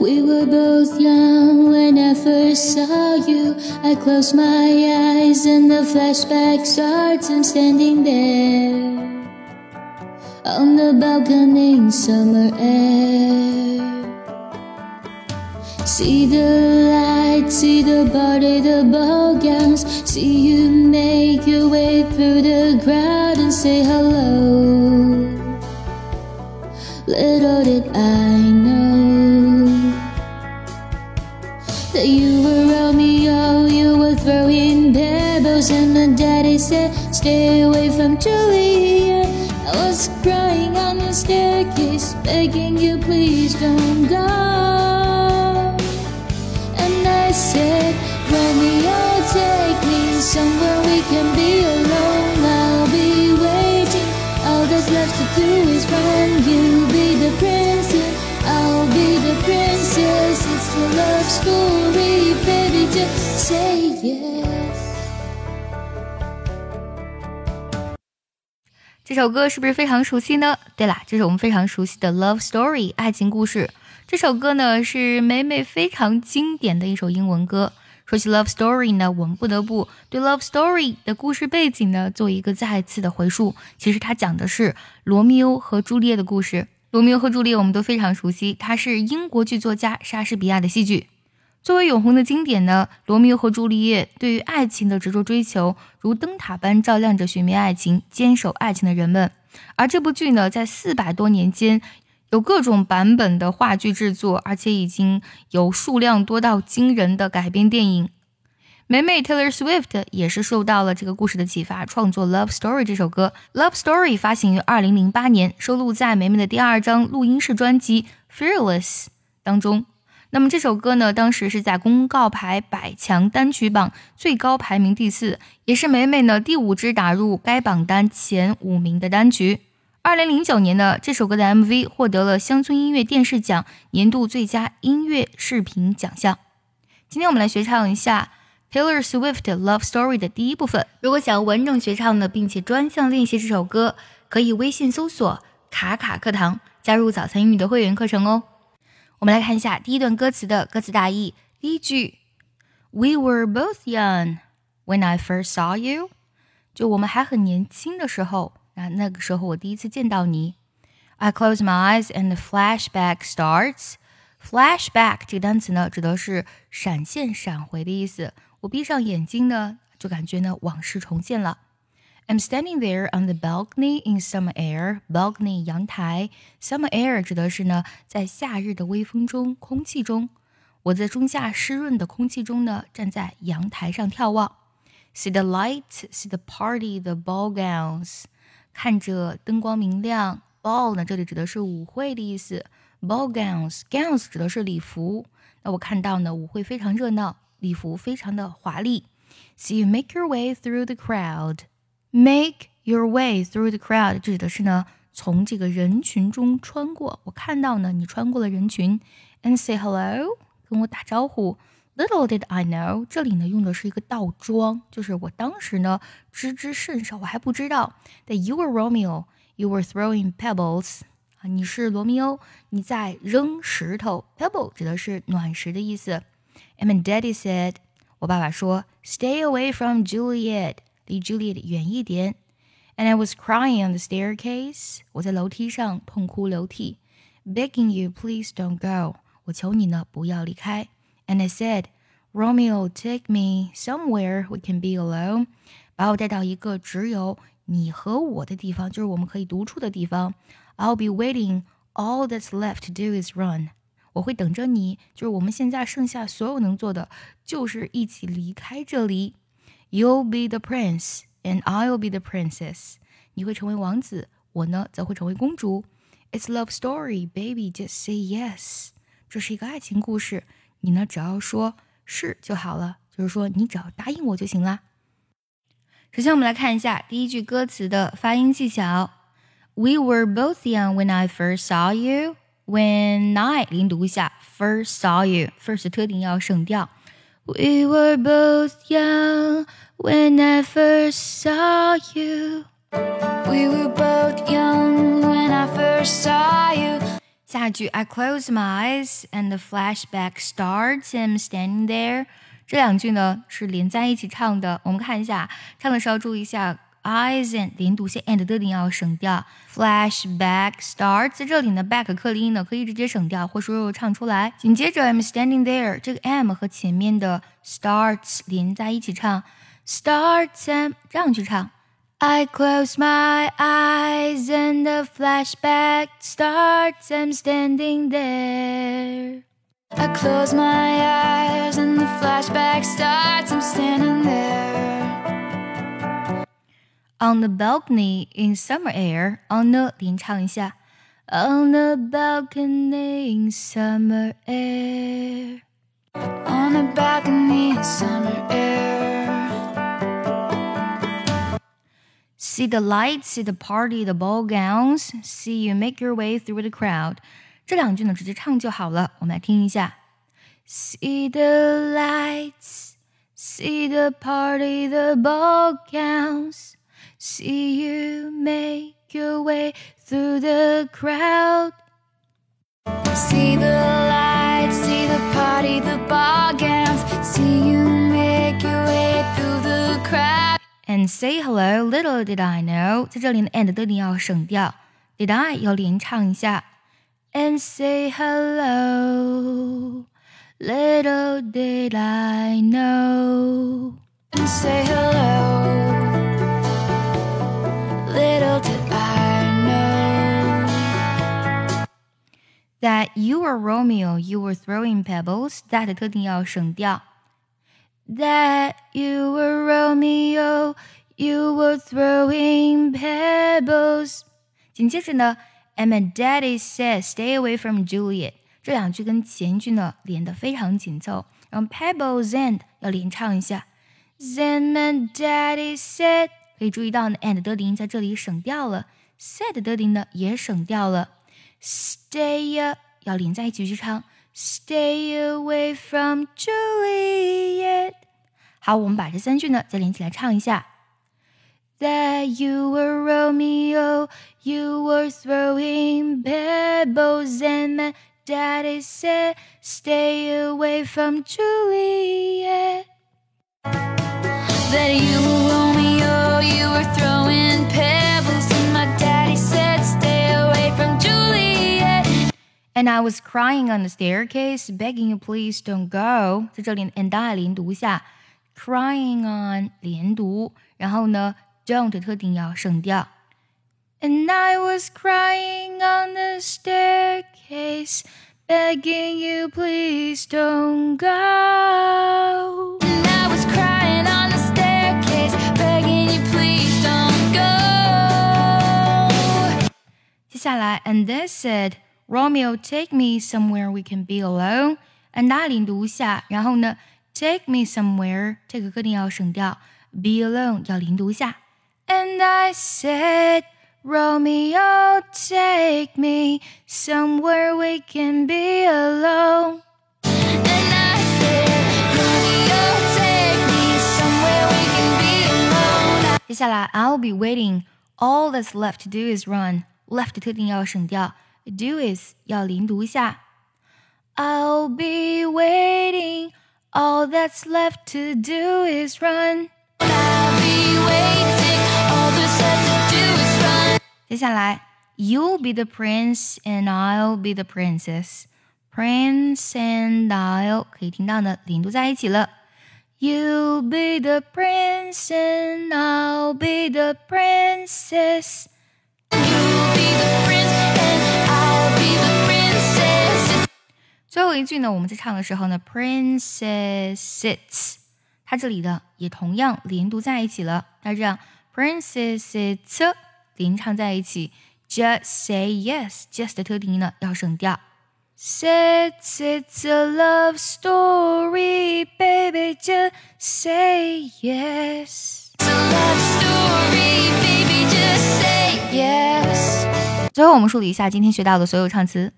We were both young when I first saw you. I close my eyes and the flashback starts. I'm standing there on the balcony in summer air. See the lights, see the party, the ball gowns. See you make your way through the crowd and say hello. Little did I know and my daddy said, Stay away from Juliet. I was crying on the staircase, begging you, please don't go. And I said, Romeo, take me somewhere we can be alone. I'll be waiting. All that's left to do is run. You be the princess, I'll be the princess. It's a love story, 这首歌是不是非常熟悉呢？对啦，这是我们非常熟悉的 Love Story 爱情故事。这首歌呢是美美非常经典的一首英文歌。说起 Love Story 呢，我们不得不对 Love Story 的故事背景呢做一个再次的回述。其实它讲的是罗密欧和朱丽叶的故事。罗密欧和朱丽叶我们都非常熟悉，它是英国剧作家莎士比亚的戏剧。作为永恒的经典呢，《罗密欧和朱丽叶》对于爱情的执着追求，如灯塔般照亮着寻觅爱情、坚守爱情的人们。而这部剧呢，在四百多年间，有各种版本的话剧制作，而且已经有数量多到惊人的改编电影。美美 Taylor Swift 也是受到了这个故事的启发，创作《Love Story》这首歌。《Love Story》发行于二零零八年，收录在美美的第二张录音室专辑《Fearless》当中。那么这首歌呢，当时是在公告牌百强单曲榜最高排名第四，也是美美呢第五支打入该榜单前五名的单曲。二零零九年呢，这首歌的 MV 获得了乡村音乐电视奖年度最佳音乐视频奖项。今天我们来学唱一下 Taylor Swift Love Story 的第一部分。如果想要完整学唱的，并且专项练习这首歌，可以微信搜索“卡卡课堂”，加入早餐英语的会员课程哦。我们来看一下第一段歌词的歌词大意。第一句，We were both young when I first saw you，就我们还很年轻的时候，那那个时候我第一次见到你。I close my eyes and the flashback starts。Flashback 这个单词呢，指的是闪现、闪回的意思。我闭上眼睛呢，就感觉呢往事重现了。I'm standing there on the balcony in summer air. Balcony 阳台，summer air 指的是呢，在夏日的微风中，空气中，我在中夏湿润的空气中呢，站在阳台上眺望。See the light, see the party, the ball gowns，看着灯光明亮。Ball 呢，这里指的是舞会的意思。Ball gowns, gowns 指的是礼服。那我看到呢，舞会非常热闹，礼服非常的华丽。See you make your way through the crowd. Make your way through the crowd，指的是呢从这个人群中穿过。我看到呢你穿过了人群，and say hello，跟我打招呼。Little did I know，这里呢用的是一个倒装，就是我当时呢知之甚少，我还不知道。That you were Romeo，you were throwing pebbles，啊，你是罗密欧，你在扔石头。Pebble 指的是暖石的意思。And my daddy said，我爸爸说，Stay away from Juliet。 离 Juliet 远一点。And I was crying on the staircase，我在楼梯上痛哭流涕，begging you please don't go，我求你呢不要离开。And I said, Romeo, take me somewhere we can be alone，把我带到一个只有你和我的地方，就是我们可以独处的地方。I'll be waiting. All that's left to do is run. 我会等着你，就是我们现在剩下所有能做的，就是一起离开这里。 You'll be the prince, and I'll be the princess. 你会成为王子，我呢则会成为公主。It's love story, baby. Just say yes. 这是一个爱情故事，你呢只要说是就好了，就是说你只要答应我就行啦。首先，我们来看一下第一句歌词的发音技巧。We were both young when I first saw you. When I 零读一下，first saw you. First 特定要省调。 We were both young when I first saw you. We were both young when I first saw you. 下句 I close my eyes and the flashback starts. I'm standing there. 这两句呢是连在一起唱的。我们看一下，唱的时候注意一下 ，eyes and 连读线 and 的音要省掉。Flashback starts 在这里呢，back 克林音呢可以直接省掉，或说唱出来。紧接着 I'm standing there，这个 am 和前面的 starts 连在一起唱，starts am 这样去唱。I close my eyes and the flashback starts. I'm standing there. I close my eyes and the flashback starts. I'm standing there. On the balcony in summer air. On the 连唱一下。On the balcony in summer air. On the balcony in summer air. See the lights, see the party, the ball gowns. See you make your way through the crowd. 这两句呢，直接唱就好了。我们来听一下。See the lights, see the party, the ball gowns. See you make your way through the crowd. See the lights, see the party, the ball gowns. See you make your way through the crowd. And say hello, little did I know。在这里呢，and 的音要省掉，did I 要连唱一下。And say hello, little did I know。 And say hello. That you were Romeo, you were throwing pebbles. That 特定要省掉。That you were Romeo, you were throwing pebbles。紧接着呢，And my daddy said, "Stay away from Juliet." 这两句跟前句呢连得非常紧凑，然后 pebbles and 要连唱一下。Then my daddy said，可以注意到呢，and 的音在这里省掉了，said 的音呢也省掉了。 Stay 要连在一起去唱，Stay away from Juliet。好，我们把这三句呢再连起来唱一下。That you were Romeo, you were throwing pebbles, and my daddy said, Stay away from Juliet. That And I was crying on the staircase, begging you please don't go。在这里，and I 连读一下，crying on 连读，然后呢，don't 特定要省掉。And I was crying on the staircase, begging you please don't go。 And I was crying on the staircase, begging you please don't go. 接下来，and they said, Romeo, take me somewhere we can be alone。and I 连读一下，然后呢，take me somewhere 这个课定要省掉，be alone 要连读一下。And I said, Romeo, take me somewhere we can be alone。 And I said, Romeo, take me somewhere we can be alone. 接下来，I'll be waiting. All that's left to do is run. Left 特定要省掉 ，do is 要连读一下。I'll be waiting. All that's left to do is run. I'll be waiting. All there's left to do is run. 接下来，You'll be the prince and I'll be the princess. Prince and I'll 可以听到呢，连读在一起了。You'll be the prince and I'll be the princess. You'll be the prince 最后一句呢，我们在唱的时候呢，princesses，它这里的也同样连读在一起了。那这样，princesses 连唱在一起，just say yes，just 的特定音呢要省掉。sits，it's a love story, baby, just say yes。最后我们梳理一下今天学到的所有唱词。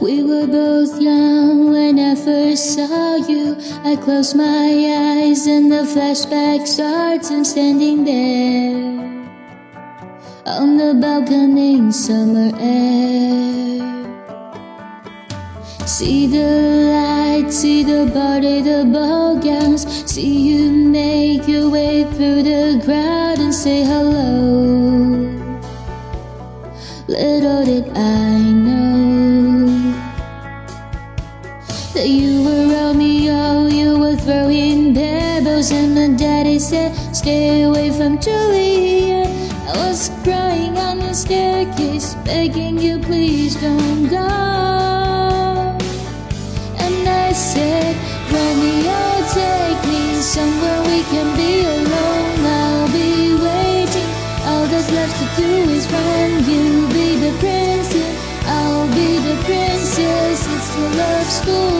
We were both young when I first saw you. I close my eyes and the flashback starts. I'm standing there. on the balcony in summer air. See the lights, see the party, the ball gowns. See you make way through the crowd and say hello. Little did I know that you were Romeo, oh, you were throwing pebbles, and my daddy said, Stay away from Juliet. I was crying on the staircase, begging you, please don't go. And I said, Romeo, take You be the I'll be the princess. It's a love say